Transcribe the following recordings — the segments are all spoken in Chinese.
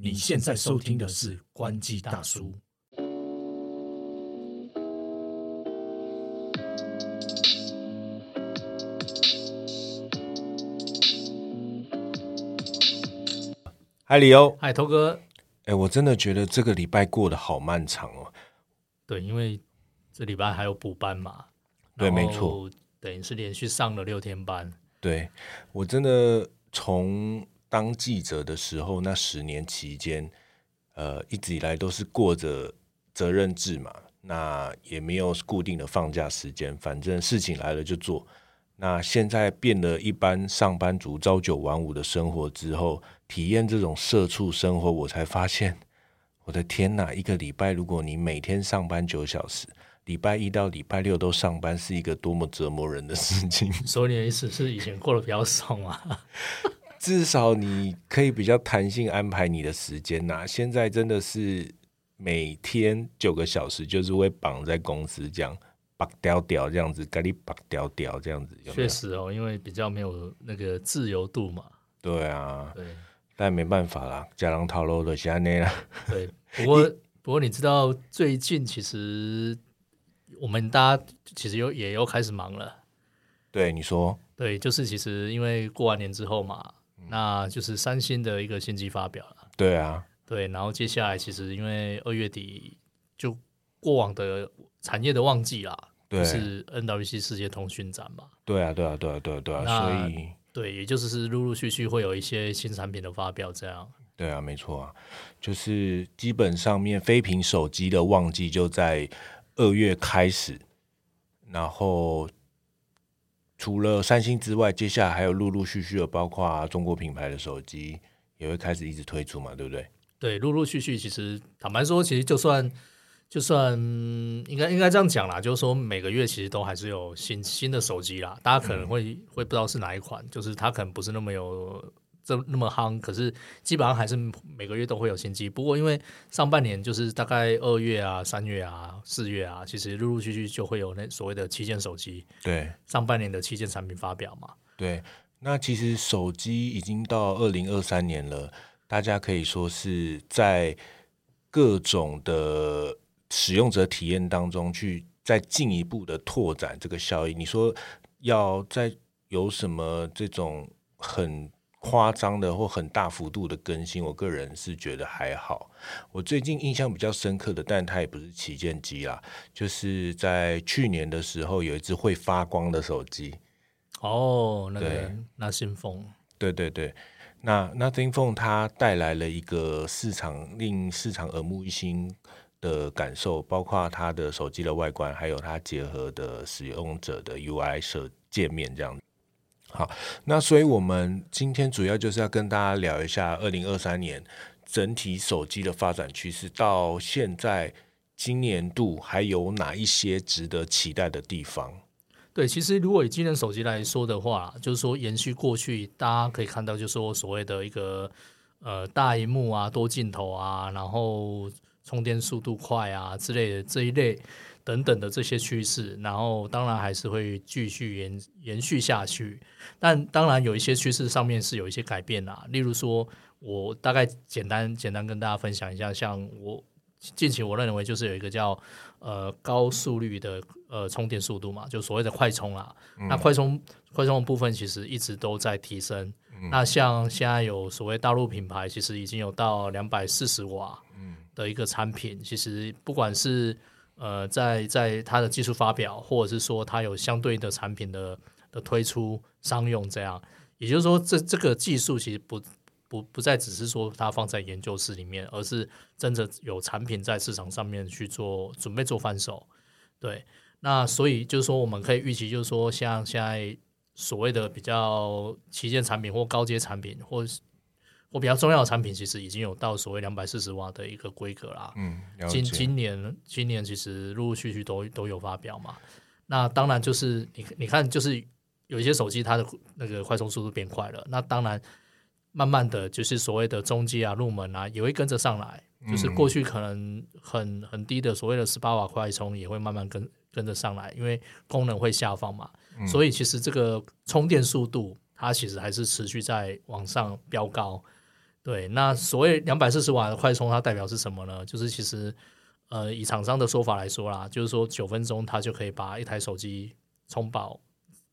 你现在收听的是关机大叔。嗨，李欧，嗨，头哥。哎，我真的觉得这个礼拜过得好漫长哦。对，因为这礼拜还有补班嘛。对，没错，等于是连续上了六天班。对我真的从当记者的时候那十年期间，呃，一直以来都是过着责任制嘛，那也没有固定的放假时间，反正事情来了就做。那现在变了一般上班族朝九晚五的生活之后，体验这种社畜生活，我才发现，我的天哪！一个礼拜，如果你每天上班九小时，礼拜一到礼拜六都上班，是一个多么折磨人的事情。所以你的意思是以前过得比较爽啊？至少你可以比较弹性安排你的时间呐。现在真的是每天九个小时，就是会绑在公司这样。绑掉掉这样子，咖喱绑掉掉这样子，确实哦，因为比较没有那个自由度嘛。对啊，对，但没办法啦，家人套路的下那了。对，不过不过你知道，最近其实我们大家其实又也又开始忙了。对，你说，对，就是其实因为过完年之后嘛，那就是三星的一个新机发表了。对啊，对，然后接下来其实因为二月底就过往的。产业的旺季啦，是 NWC 世界通讯展嘛？对啊，对啊，对啊，对啊，对啊，所以对，也就是是陆陆续续会有一些新产品的发表，这样。对啊，没错啊，就是基本上面非屏手机的旺季就在二月开始，然后除了三星之外，接下来还有陆陆续续的，包括中国品牌的手机也会开始一直推出嘛，对不对？对，陆陆续续，其实坦白说，其实就算。就算应该应该这样讲啦，就是说每个月其实都还是有新新的手机啦。大家可能会会不知道是哪一款，就是它可能不是那么有这那么夯，可是基本上还是每个月都会有新机。不过因为上半年就是大概二月啊、三月啊、四月啊，其实陆陆续续就会有那所谓的旗舰手机。对，上半年的旗舰产品发表嘛。对，那其实手机已经到二零二三年了，大家可以说是在各种的。使用者体验当中去再进一步的拓展这个效益，你说要在有什么这种很夸张的或很大幅度的更新？我个人是觉得还好。我最近印象比较深刻的，但它也不是旗舰机啦，就是在去年的时候有一只会发光的手机。哦，那个那新风，对对对，那那 Nothing Phone 它带来了一个市场令市场耳目一新。的感受，包括它的手机的外观，还有它结合的使用者的 UI 设界面这样。好，那所以我们今天主要就是要跟大家聊一下二零二三年整体手机的发展趋势，到现在今年度还有哪一些值得期待的地方？对，其实如果以今年手机来说的话，就是说延续过去，大家可以看到，就是说所谓的一个呃大荧幕啊、多镜头啊，然后。充电速度快啊之类的这一类等等的这些趋势，然后当然还是会继续延延续下去。但当然有一些趋势上面是有一些改变啦，例如说，我大概简单简单跟大家分享一下，像我近期我认为就是有一个叫呃高速率的呃充电速度嘛，就所谓的快充啦。那快充快充的部分其实一直都在提升。那像现在有所谓大陆品牌，其实已经有到两百四十瓦。的一个产品，其实不管是呃在在它的技术发表，或者是说它有相对的产品的的推出商用这样，也就是说这这个技术其实不不不再只是说它放在研究室里面，而是真的有产品在市场上面去做准备做翻手。对，那所以就是说我们可以预期，就是说像现在所谓的比较旗舰产品或高阶产品，或我比较重要的产品，其实已经有到所谓两百四十瓦的一个规格啦。嗯，今今年今年其实陆陆续续都都有发表嘛。那当然就是你你看，就是有一些手机它的那个快充速度变快了，那当然慢慢的就是所谓的中阶啊、入门啊也会跟着上来。就是过去可能很很低的所谓的十八瓦快充也会慢慢跟跟着上来，因为功能会下放嘛。所以其实这个充电速度它其实还是持续在往上飙高。对，那所谓两百四十瓦的快充，它代表是什么呢？就是其实呃，以厂商的说法来说啦，就是说九分钟它就可以把一台手机充饱。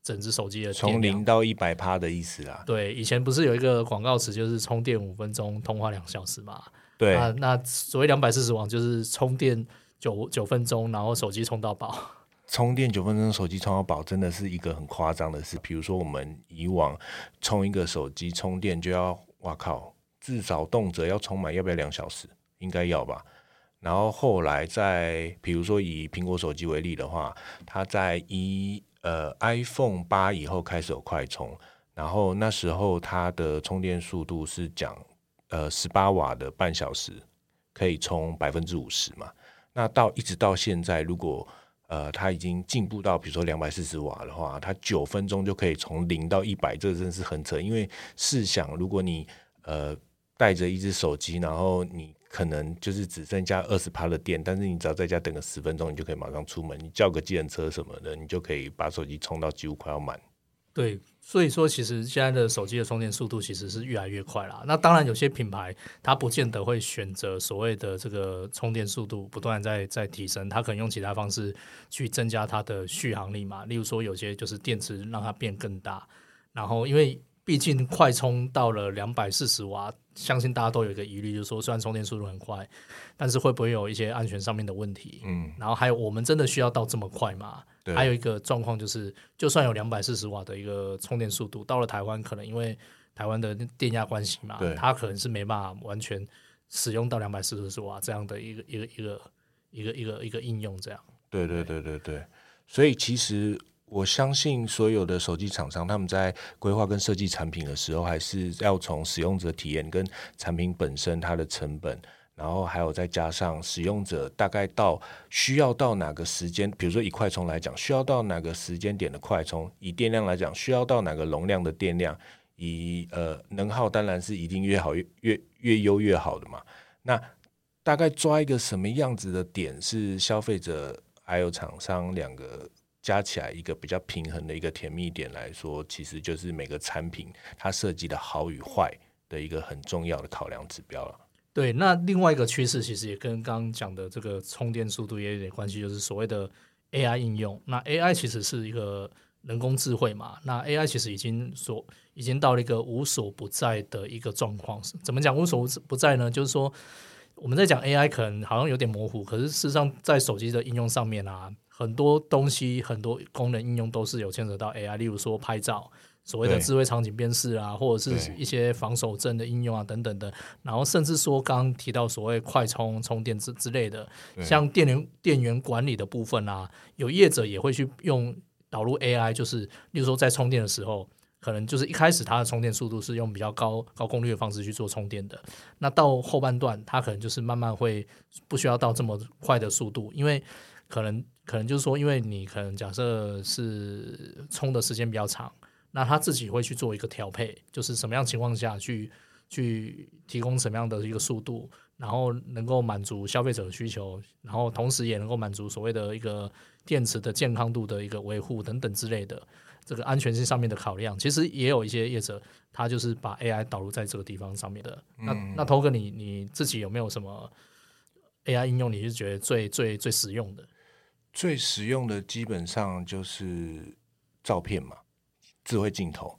整只手机的从零到一百趴的意思啦。对，以前不是有一个广告词，就是充电五分钟，通话两小时嘛？对。那那所谓两百四十瓦，就是充电九九分钟，然后手机充到饱。充电九分钟，手机充到饱，真的是一个很夸张的事。比如说，我们以往充一个手机充电就要，哇靠，至少动辄要充满，要不要两小时？应该要吧。然后后来在，比如说以苹果手机为例的话，它在一。呃，iPhone 八以后开始有快充，然后那时候它的充电速度是讲呃十八瓦的半小时可以充百分之五十嘛。那到一直到现在，如果呃它已经进步到比如说两百四十瓦的话，它九分钟就可以从零到一百，这真是很扯。因为试想，如果你呃带着一只手机，然后你可能就是只剩下二十趴的电，但是你只要在家等个十分钟，你就可以马上出门。你叫个计程车什么的，你就可以把手机充到几乎快要满。对，所以说其实现在的手机的充电速度其实是越来越快了。那当然有些品牌它不见得会选择所谓的这个充电速度不断在在提升，它可能用其他方式去增加它的续航力嘛。例如说有些就是电池让它变更大，然后因为。毕竟快充到了两百四十瓦，相信大家都有一个疑虑，就是说虽然充电速度很快，但是会不会有一些安全上面的问题？嗯，然后还有我们真的需要到这么快吗？还有一个状况就是，就算有两百四十瓦的一个充电速度，到了台湾可能因为台湾的电压关系嘛，它可能是没办法完全使用到两百四十瓦这样的一个一个一个一个一个一个应用这样。对对对对对，所以其实。我相信所有的手机厂商，他们在规划跟设计产品的时候，还是要从使用者体验跟产品本身它的成本，然后还有再加上使用者大概到需要到哪个时间，比如说以快充来讲，需要到哪个时间点的快充；以电量来讲，需要到哪个容量的电量；以呃能耗，当然是一定越好越越越优越好的嘛。那大概抓一个什么样子的点，是消费者还有厂商两个。加起来一个比较平衡的一个甜蜜点来说，其实就是每个产品它设计的好与坏的一个很重要的考量指标了。对，那另外一个趋势其实也跟刚刚讲的这个充电速度也有点关系，就是所谓的 AI 应用。那 AI 其实是一个人工智慧嘛，那 AI 其实已经所已经到了一个无所不在的一个状况。怎么讲无所不在呢？就是说我们在讲 AI 可能好像有点模糊，可是事实上在手机的应用上面啊。很多东西、很多功能应用都是有牵扯到 AI，例如说拍照，所谓的智慧场景辨识啊，或者是一些防守阵的应用啊等等的。然后甚至说刚刚提到所谓快充充电之之类的，像电源电源管理的部分啊，有业者也会去用导入 AI，就是例如说在充电的时候，可能就是一开始它的充电速度是用比较高高功率的方式去做充电的，那到后半段它可能就是慢慢会不需要到这么快的速度，因为可能。可能就是说，因为你可能假设是充的时间比较长，那他自己会去做一个调配，就是什么样情况下去去提供什么样的一个速度，然后能够满足消费者的需求，然后同时也能够满足所谓的一个电池的健康度的一个维护等等之类的这个安全性上面的考量。其实也有一些业者，他就是把 AI 导入在这个地方上面的。那那头哥，你你自己有没有什么 AI 应用？你是觉得最最最实用的？最实用的基本上就是照片嘛，智慧镜头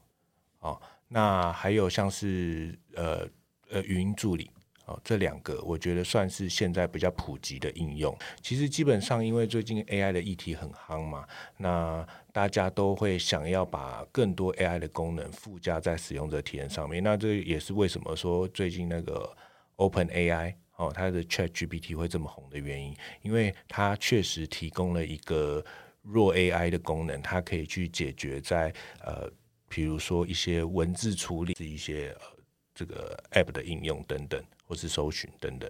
哦，那还有像是呃呃语音助理哦，这两个我觉得算是现在比较普及的应用。其实基本上因为最近 AI 的议题很夯嘛，那大家都会想要把更多 AI 的功能附加在使用者体验上面。那这也是为什么说最近那个 Open AI。哦，它的 Chat GPT 会这么红的原因，因为它确实提供了一个弱 AI 的功能，它可以去解决在呃，比如说一些文字处理、一些呃这个 App 的应用等等，或是搜寻等等。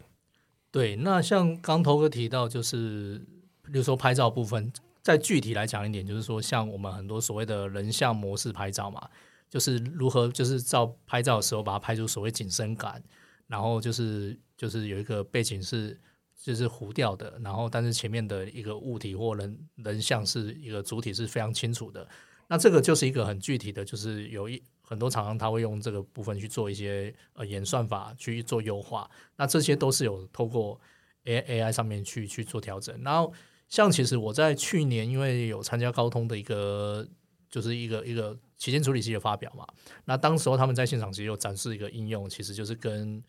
对，那像刚头哥提到，就是比如说拍照部分，再具体来讲一点，就是说像我们很多所谓的人像模式拍照嘛，就是如何就是照拍照的时候把它拍出所谓景深感。然后就是就是有一个背景是就是糊掉的，然后但是前面的一个物体或人人像是一个主体是非常清楚的。那这个就是一个很具体的，就是有一很多厂商他会用这个部分去做一些呃演算法去做优化，那这些都是有透过 A A I 上面去去做调整。然后像其实我在去年因为有参加高通的一个就是一个一个旗舰处理器的发表嘛，那当时候他们在现场其实有展示一个应用，其实就是跟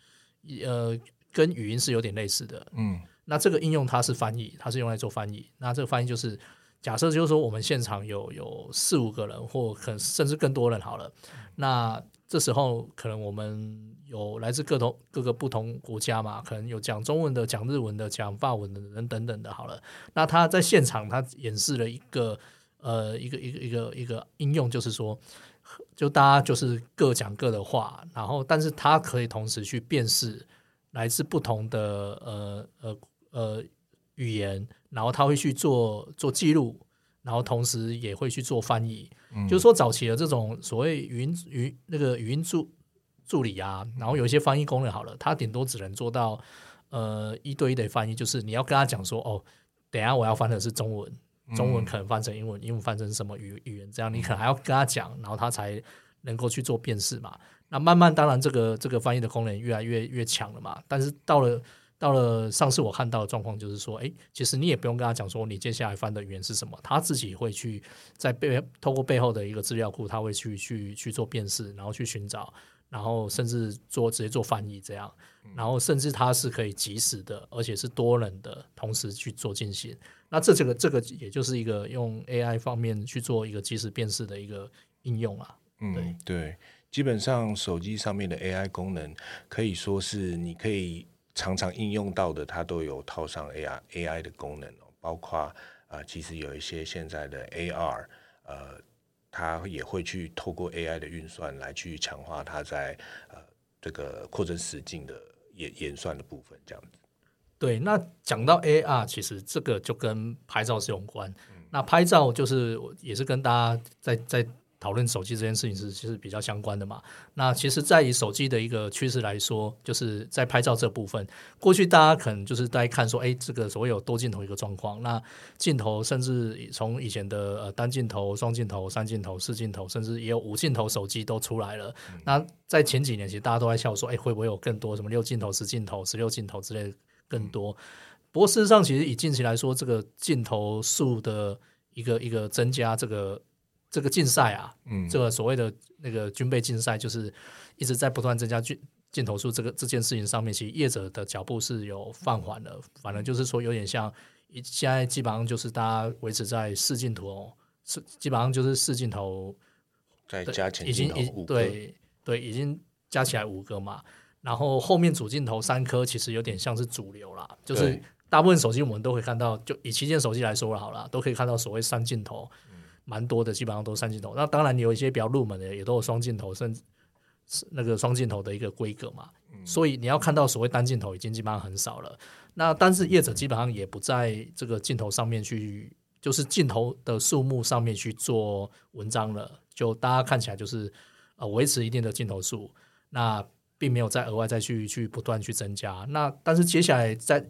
呃跟语音是有点类似的，嗯那这个应用它是翻译，它是用来做翻译。那这个翻译就是假设就是说我们现场有有四五个人，或可能甚至更多人好了。那这时候可能我们有来自各同各个不同国家嘛，可能有讲中文的、讲日文的、讲法文的人等等的。好了，那他在现场他演示了一个呃一个一个一个一个应用，就是说。就大家就是各讲各的话，然后但是他可以同时去辨识来自不同的呃呃呃语言，然后他会去做做记录，然后同时也会去做翻译。就是说早期的这种所谓语音语那个语音助助理啊，然后有一些翻译功能好了，它顶多只能做到呃一对一的翻译，就是你要跟他讲说哦，等下我要翻的是中文，中文可能翻成英文，英文翻成什么语语言，这样你可能还要跟他讲，然后他才能够去做辨识嘛。那慢慢当然这个这个翻译的功能越来越越强了嘛，但是到了。到了上次我看到的状况就是说，哎，其实你也不用跟他讲说你接下来翻的语言是什么，他自己会去在背透过背后的一个资料库，他会去去去做辨识，然后去寻找，然后甚至做直接做翻译这样，然后甚至它是可以及时的，而且是多人的同时去做进行。那这这个这个也就是一个用 AI 方面去做一个即时辨识的一个应用啊。嗯，对对，基本上手机上面的 AI 功能可以说是你可以常常应用到的，它都有套上 AI AI 的功能哦，包括啊、呃其实有一些现在的 AR，呃，它也会去透过 AI 的运算来去强化它在呃这个扩增实境的演演算的部分，这样子。对，那讲到 AR，其实这个就跟拍照是有关。那拍照就是也是跟大家在在讨论手机这件事情是其实比较相关的嘛。那其实，在以手机的一个趋势来说，就是在拍照这部分，过去大家可能就是在看说，哎，这个所谓有多镜头一个状况，那镜头甚至从以前的呃单镜头、双镜头、三镜头、四镜头，甚至也有五镜头手机都出来了。那在前几年，其实大家都在笑说，哎，会不会有更多什么六镜头、十镜头、十六镜头之类的更多？不过事实上，其实以近期来说，这个镜头数的一个一个增加，这个这个竞赛啊，嗯这个所谓的那个军备竞赛，就是一直在不断增加镜镜头数这个这件事情上面，其实业者的脚步是有放缓的，反正就是说有点像一现在基本上就是大家维持在四镜头哦，是基本上就是四镜头再对加前已经已镜头五个，对对，已经加起来五个嘛。然后后面主镜头三颗，其实有点像是主流啦，就是大部分手机我们都会看到，就以旗舰手机来说了好了，都可以看到所谓三镜头，蛮多的，基本上都是三镜头。那当然，你有一些比较入门的，也都有双镜头，甚至那个双镜头的一个规格嘛。所以你要看到所谓单镜头，已经基本上很少了。那但是业者基本上也不在这个镜头上面去，就是镜头的数目上面去做文章了。就大家看起来就是呃维持一定的镜头数，那并没有再额外再去去不断去增加。那但是接下来在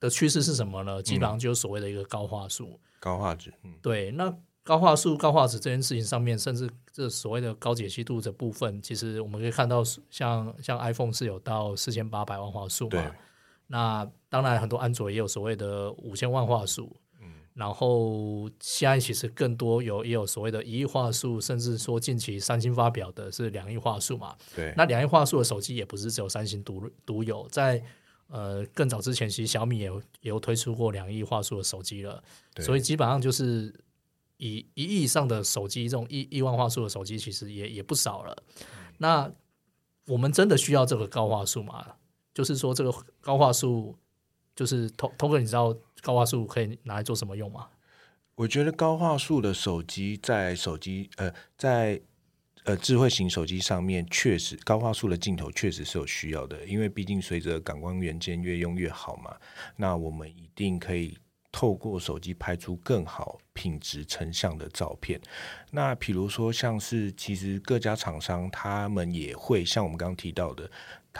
的趋势是什么呢？基本上就是所谓的一个高画素。高画质，嗯对，那高画素、高画质这件事情上面，甚至这所谓的高解析度的部分，其实我们可以看到像，像 iPhone 是有到四千八百万画素嘛。那当然，很多安卓也有所谓的五千万画素。然后现在其实更多有也有所谓的一亿画素，甚至说近期三星发表的是两亿画素嘛。对，那两亿画素的手机也不是只有三星独独有，在呃更早之前，其实小米也有也有推出过两亿画素的手机了。对所以基本上就是以一亿以上的手机，这种亿亿万画素的手机，其实也也不少了。那我们真的需要这个高画素吗？就是说，这个高画素，就是通通哥，你知道高画素可以拿来做什么用吗？我觉得高画素的手机在手机呃在呃智慧型手机上面，确实高画素的镜头确实是有需要的，因为毕竟随着感光元件越用越好嘛，那我们一定可以透过手机拍出更好品质成像的照片。那比如说像是其实各家厂商他们也会像我们刚刚提到的。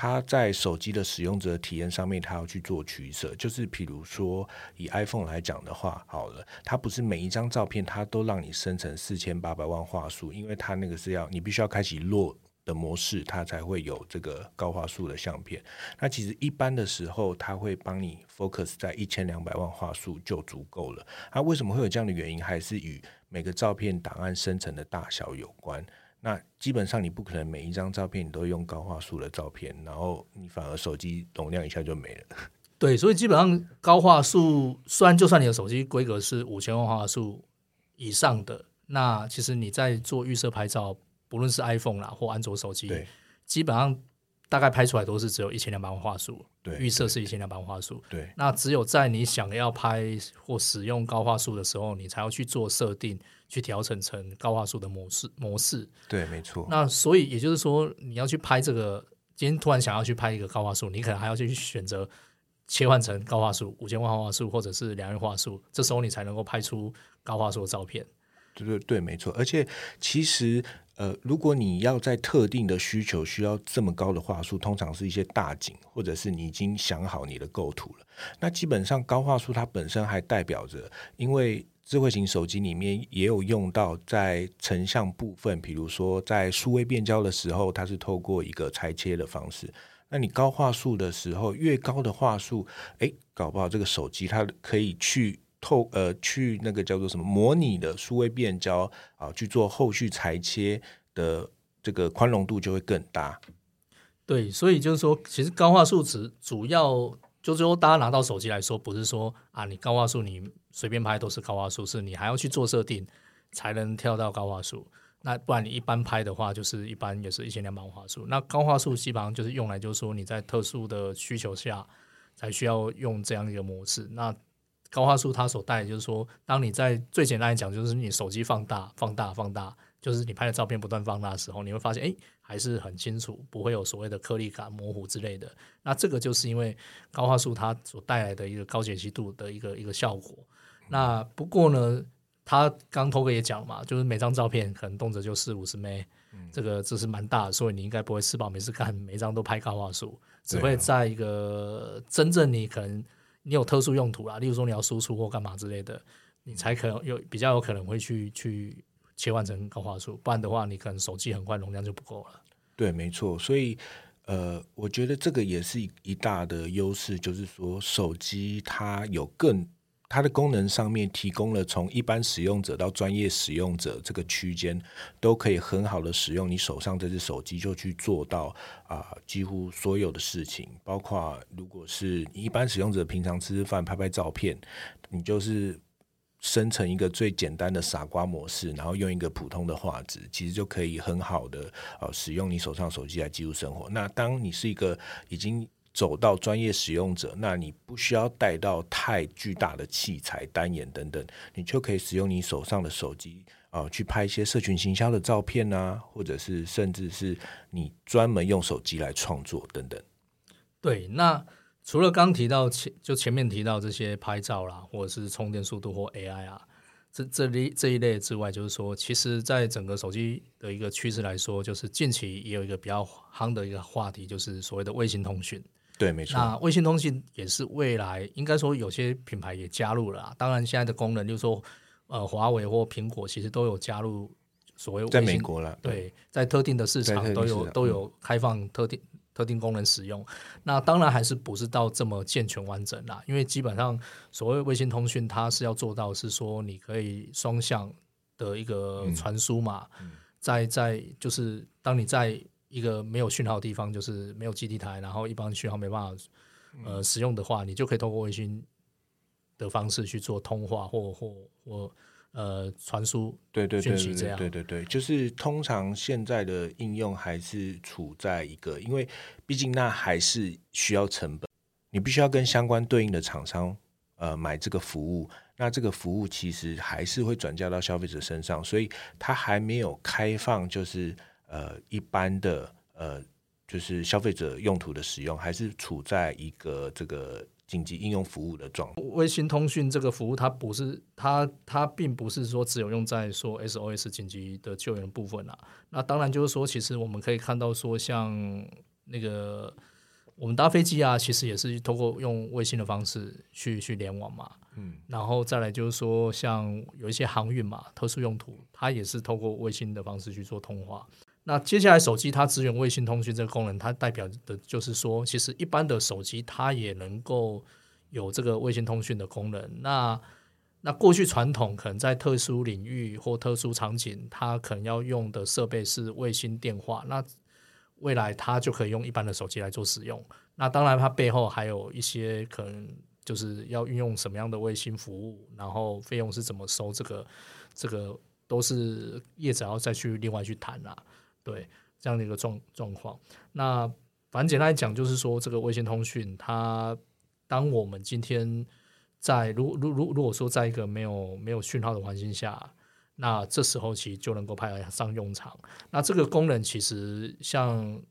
它在手机的使用者体验上面，它要去做取舍。就是比如说以 iPhone 来讲的话，好了，它不是每一张照片它都让你生成四千八百万画素，因为它那个是要你必须要开启落的模式，它才会有这个高画素的相片。那其实一般的时候，它会帮你 focus 在一千两百万画素就足够了。那为什么会有这样的原因？还是与每个照片档案生成的大小有关。那基本上你不可能每一张照片你都用高画素的照片，然后你反而手机容量一下就没了。对，所以基本上高画素，虽然就算你的手机规格是五千万画素以上的，那其实你在做预设拍照，不论是 iPhone 啦或安卓手机，基本上。大概拍出来都是只有一千两百万画素，对，预设是一千两百万画素，对。那只有在你想要拍或使用高画素的时候，你才要去做设定，去调整成高画素的模式模式。对，没错。那所以也就是说，你要去拍这个，今天突然想要去拍一个高画素，你可能还要去选择切换成高画素五千万画素或者是两亿画素，这时候你才能够拍出高画素的照片。对对对，没错。而且其实。呃，如果你要在特定的需求需要这么高的画素，通常是一些大景，或者是你已经想好你的构图了。那基本上高画素它本身还代表着，因为智慧型手机里面也有用到在成像部分，比如说在数位变焦的时候，它是透过一个裁切的方式。那你高画素的时候，越高的画素，哎，搞不好这个手机它可以去。透呃，去那个叫做什么模拟的数位变焦啊，去做后续裁切的这个宽容度就会更大。对，所以就是说，其实高画素值主要就是说，大家拿到手机来说，不是说啊，你高画素你随便拍都是高画素，是你还要去做设定才能跳到高画素。那不然你一般拍的话，就是一般也是一千两百万画素。那高画素基本上就是用来就是说你在特殊的需求下才需要用这样一个模式。那高画素它所带就是说，当你在最简单来讲，就是你手机放大、放大、放大，就是你拍的照片不断放大的时候，你会发现，哎，还是很清楚，不会有所谓的颗粒感、模糊之类的。那这个就是因为高画素它所带来的一个高解析度的一个一个效果。那不过呢，他刚头哥也讲嘛，就是每张照片可能动辄就四五十枚，这个这是蛮大的，所以你应该不会吃饱没事干，每张都拍高画素，只会在一个真正你可能。你有特殊用途啦，例如说你要输出或干嘛之类的，你才可能有比较有可能会去去切换成高画素，不然的话，你可能手机很快容量就不够了。对，没错，所以呃，我觉得这个也是一大的优势，就是说手机它有更。它的功能上面提供了从一般使用者到专业使用者这个区间，都可以很好的使用你手上这只手机就去做到啊，几乎所有的事情，包括如果是一般使用者平常吃吃饭拍拍照片，你就是生成一个最简单的傻瓜模式，然后用一个普通的画质，其实就可以很好的呃使用你手上手机来记录生活。那当你是一个已经走到专业使用者，那你不需要带到太巨大的器材、单眼等等，你就可以使用你手上的手机啊，去拍一些社群行销的照片啊，或者是甚至是你专门用手机来创作等等。对，那除了刚提到前就前面提到这些拍照啦，或者是充电速度或 AI 啊，这这里这一类之外，就是说，其实在整个手机的一个趋势来说，就是近期也有一个比较夯的一个话题，就是所谓的卫星通讯。对，没错。那卫星通信也是未来应该说有些品牌也加入了。当然，现在的功能就是说，呃，华为或苹果其实都有加入所谓在美国了。对，在特定的市场都有都有开放特定特定功能使用。那当然还是不是到这么健全完整啦，因为基本上所谓卫星通讯，它是要做到是说你可以双向的一个传输嘛，在在就是当你在。一个没有讯号的地方，就是没有基地台，然后一般讯号没办法呃使用的话，你就可以通过卫星的方式去做通话或或或呃传输对对对息这样。对对对，就是通常现在的应用还是处在一个，因为毕竟那还是需要成本，你必须要跟相关对应的厂商呃买这个服务，那这个服务其实还是会转嫁到消费者身上，所以它还没有开放就是。呃，一般的呃，就是消费者用途的使用，还是处在一个这个紧急应用服务的状态。微信通讯这个服务，它不是它它并不是说只有用在说 SOS 紧急的救援部分啊。那当然就是说，其实我们可以看到说，像那个我们搭飞机啊，其实也是通过用卫星的方式去去联网嘛。嗯，然后再来就是说，像有一些航运嘛，特殊用途，它也是通过卫星的方式去做通话。那接下来手机它支援卫星通讯这个功能，它代表的就是说，其实一般的手机它也能够有这个卫星通讯的功能。那那过去传统可能在特殊领域或特殊场景，它可能要用的设备是卫星电话。那未来它就可以用一般的手机来做使用。那当然，它背后还有一些可能。就是要运用什么样的卫星服务，然后费用是怎么收，这个这个都是业者要再去另外去谈啦。对这样的一个状状况。那反正简单来讲，就是说这个卫星通讯，它当我们今天在如如如如果说在一个没有没有讯号的环境下，那这时候其实就能够派上用场。那这个功能其实像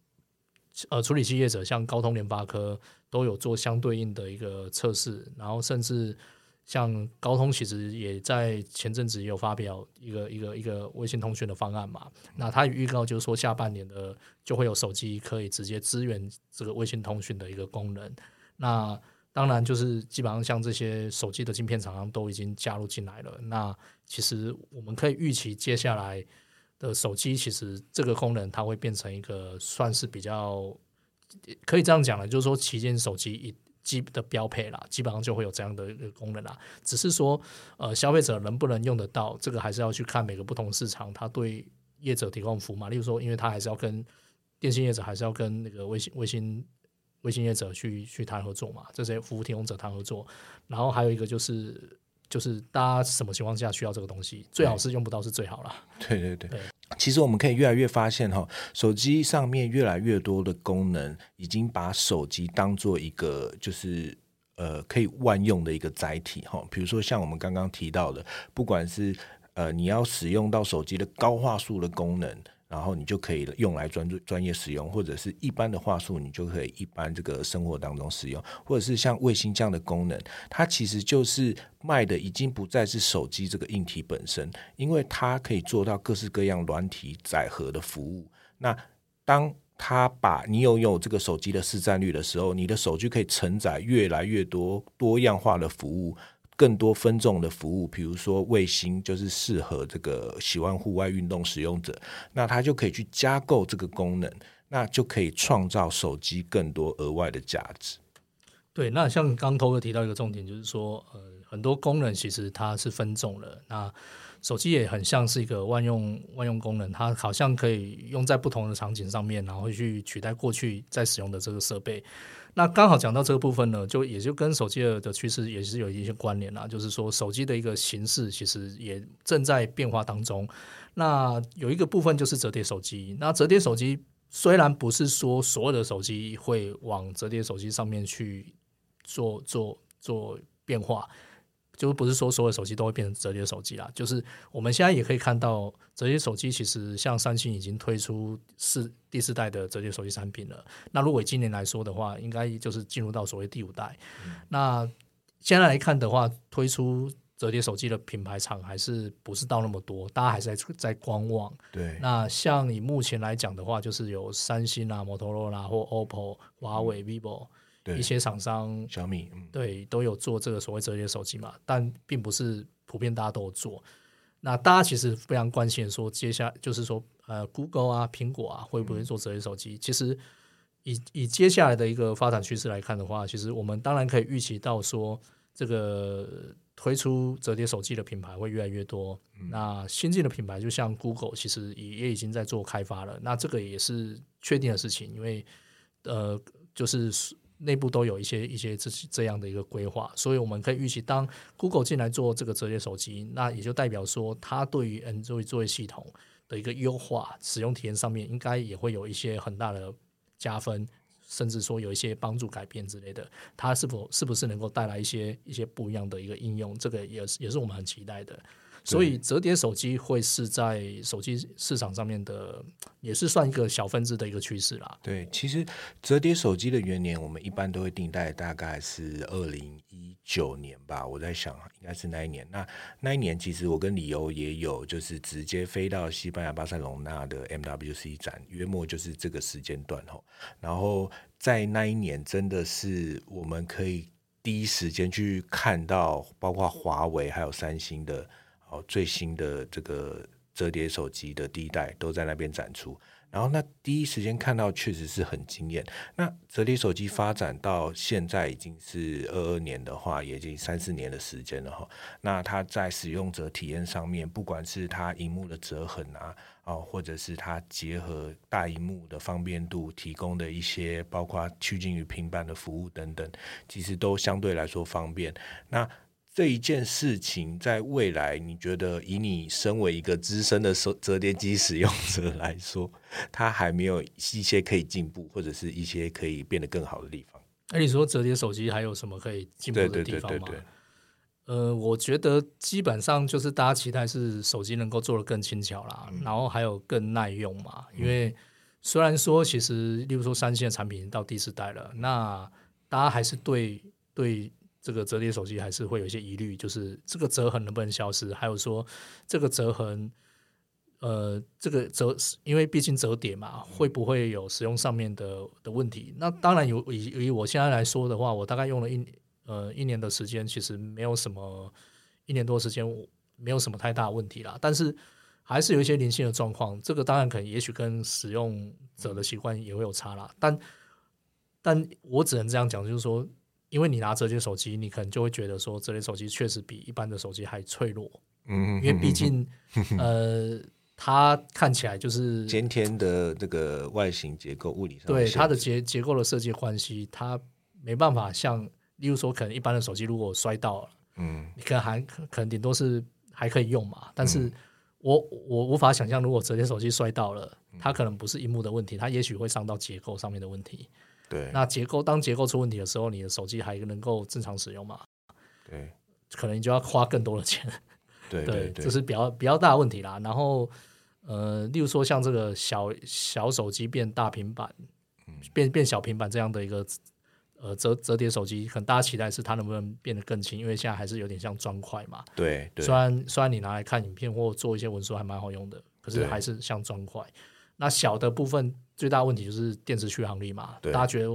呃处理器业者，像高通、联发科。都有做相对应的一个测试，然后甚至像高通其实也在前阵子也有发表一个一个一个微信通讯的方案嘛。那它预告就是说下半年的就会有手机可以直接支援这个微信通讯的一个功能。那当然就是基本上像这些手机的晶片厂商都已经加入进来了。那其实我们可以预期接下来的手机其实这个功能它会变成一个算是比较。可以这样讲了，就是说旗舰手机一基的标配啦，基本上就会有这样的一个功能啦。只是说，呃，消费者能不能用得到，这个还是要去看每个不同市场，它对业者提供服务嘛。例如说，因为它还是要跟电信业者，还是要跟那个微信、微信、微信业者去去谈合作嘛，这些服务提供者谈合作。然后还有一个就是，就是大家什么情况下需要这个东西，最好是用不到是最好了。对对对。其实我们可以越来越发现哈，手机上面越来越多的功能，已经把手机当做一个就是呃可以万用的一个载体哈。比如说像我们刚刚提到的，不管是呃你要使用到手机的高画素的功能。然后你就可以用来专注专业使用，或者是一般的话术，你就可以一般这个生活当中使用，或者是像卫星这样的功能，它其实就是卖的已经不再是手机这个硬体本身，因为它可以做到各式各样软体载荷的服务。那当它把你拥有这个手机的市占率的时候，你的手机可以承载越来越多多样化的服务。更多分众的服务，比如说卫星，就是适合这个喜欢户外运动使用者，那他就可以去加购这个功能，那就可以创造手机更多额外的价值。对，那像刚头哥提到一个重点，就是说，呃，很多功能其实它是分众了，那手机也很像是一个万用万用功能，它好像可以用在不同的场景上面，然后去取代过去在使用的这个设备。那刚好讲到这个部分呢，就也就跟手机的趋势也是有一些关联啦。就是说，手机的一个形式其实也正在变化当中。那有一个部分就是折叠手机。那折叠手机虽然不是说所有的手机会往折叠手机上面去做做做变化。就不是说所有手机都会变成折叠手机啦，就是我们现在也可以看到折叠手机，其实像三星已经推出四第四代的折叠手机产品了。那如果今年来说的话，应该就是进入到所谓第五代。那现在来看的话，推出折叠手机的品牌厂还是不是到那么多，大家还是在在观望。对。那像你目前来讲的话，就是有三星啊、摩托罗拉或 OPPO、华为、vivo。一些厂商，小米，对，都有做这个所谓折叠手机嘛，但并不是普遍大家都有做。那大家其实非常关心说，接下来就是说，呃，Google 啊，苹果啊，会不会做折叠手机？其实以以接下来的一个发展趋势来看的话，其实我们当然可以预期到说，这个推出折叠手机的品牌会越来越多。那新进的品牌，就像 Google，其实也也已经在做开发了。那这个也是确定的事情，因为呃，就是。内部都有一些一些这这样的一个规划，所以我们可以预期，当 Google 进来做这个折叠手机，那也就代表说，它对于 Android 作为系统的一个优化、使用体验上面，应该也会有一些很大的加分，甚至说有一些帮助改变之类的。它是否是不是能够带来一些一些不一样的一个应用？这个也是也是我们很期待的。所以折叠手机会是在手机市场上面的，也是算一个小分支的一个趋势啦。对，其实折叠手机的元年，我们一般都会定在大概是二零一九年吧。我在想，应该是那一年。那那一年，其实我跟李由也有，就是直接飞到西班牙巴塞隆纳的 MWC 展，约莫就是这个时间段吼。然后在那一年，真的是我们可以。第一时间去看到，包括华为还有三星的哦最新的这个折叠手机的第一代都在那边展出，然后那第一时间看到确实是很惊艳。那折叠手机发展到现在已经是二二年的话，也已经三四年的时间了哈。那它在使用者体验上面，不管是它荧幕的折痕啊。哦，或者是它结合大荧幕的方便度提供的一些，包括趋近于平板的服务等等，其实都相对来说方便。那这一件事情在未来，你觉得以你身为一个资深的手折叠机使用者来说，它还没有一些可以进步，或者是一些可以变得更好的地方？那你说折叠手机还有什么可以进步的地方吗？呃，我觉得基本上就是大家期待是手机能够做的更轻巧啦，然后还有更耐用嘛。因为虽然说其实，例如说三星的产品到第四代了，那大家还是对对这个折叠手机还是会有一些疑虑，就是这个折痕能不能消失？还有说这个折痕，呃，这个折，因为毕竟折叠嘛，会不会有使用上面的的问题？那当然有，以以我现在来说的话，我大概用了一。呃，一年的时间其实没有什么，一年多时间没有什么太大问题啦。但是还是有一些零星的状况，这个当然可能也许跟使用者的习惯也会有差啦。但但我只能这样讲，就是说，因为你拿折叠手机，你可能就会觉得说，折叠手机确实比一般的手机还脆弱。嗯，因为毕竟呃，它看起来就是先天的这个外形结构、物理上对它的结结构的设计关系，它没办法像。例如说，可能一般的手机如果摔到了，嗯，你可能还可能顶多是还可以用嘛。但是我我无法想象，如果折叠手机摔到了，它可能不是荧幕的问题，它也许会伤到结构上面的问题。对，那结构当结构出问题的时候，你的手机还能够正常使用吗？对，可能你就要花更多的钱。对对，这是比较比较大的问题啦。然后呃，例如说像这个小小手机变大平板，变变小平板这样的一个。呃，折折叠手机，可能大家期待是它能不能变得更轻，因为现在还是有点像砖块嘛。对，虽然虽然你拿来看影片或做一些文书还蛮好用的，可是还是像砖块。那小的部分最大问题就是电池续航力嘛，大家觉得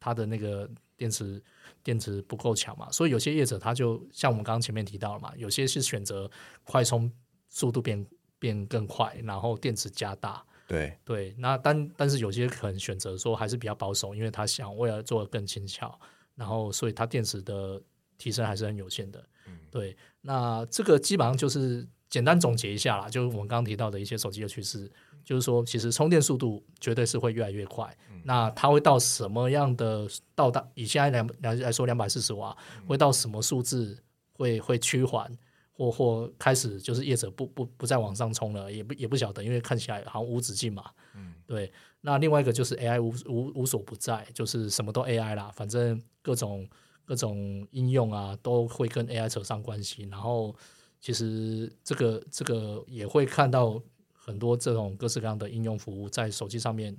它的那个电池电池不够强嘛，所以有些业者他就像我们刚刚前面提到了嘛，有些是选择快充速度变变更快，然后电池加大。对对，那但但是有些可能选择说还是比较保守，因为他想为了做的更轻巧，然后所以它电池的提升还是很有限的。嗯，对，那这个基本上就是简单总结一下啦，就是我们刚刚提到的一些手机的趋势，就是说其实充电速度绝对是会越来越快。那它会到什么样的到达？以现在两两来说，两百四十瓦会到什么数字会会趋缓？或或开始就是业者不不不再往上冲了，也不也不晓得，因为看起来好像无止境嘛。嗯，对。那另外一个就是 AI 无无无所不在，就是什么都 AI 啦，反正各种各种应用啊都会跟 AI 扯上关系。然后其实这个这个也会看到很多这种各式各样的应用服务在手机上面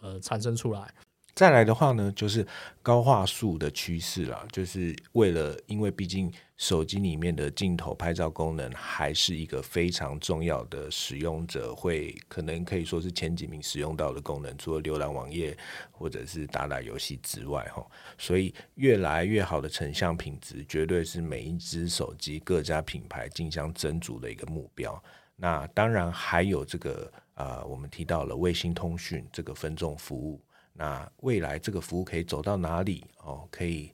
呃产生出来。再来的话呢，就是高画素的趋势啦，就是为了，因为毕竟手机里面的镜头拍照功能还是一个非常重要的，使用者会可能可以说是前几名使用到的功能，除了浏览网页或者是打打游戏之外，哈，所以越来越好的成像品质，绝对是每一只手机各家品牌竞相争逐的一个目标。那当然还有这个，呃，我们提到了卫星通讯这个分众服务。那未来这个服务可以走到哪里？哦，可以，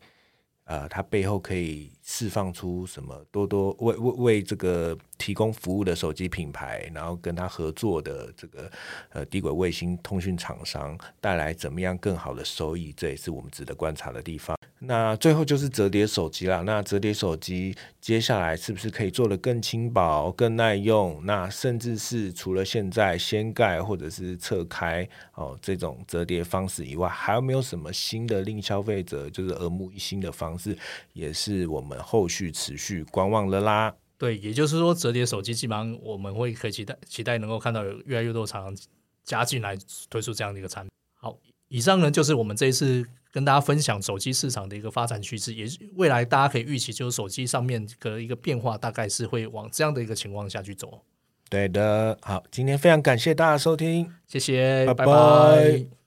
呃，它背后可以释放出什么？多多为为为这个提供服务的手机品牌，然后跟他合作的这个呃低轨卫星通讯厂商带来怎么样更好的收益？这也是我们值得观察的地方。那最后就是折叠手机啦。那折叠手机接下来是不是可以做得更轻薄、更耐用？那甚至是除了现在掀盖或者是侧开哦这种折叠方式以外，还有没有什么新的令消费者就是耳目一新的方式？也是我们后续持续观望了啦。对，也就是说，折叠手机基本上我们会可以期待期待能够看到有越来越多厂商加进来推出这样的一个产品。好，以上呢就是我们这一次跟大家分享手机市场的一个发展趋势，也是未来大家可以预期，就是手机上面的一个变化，大概是会往这样的一个情况下去走。对的，好，今天非常感谢大家收听，谢谢，拜拜拜。拜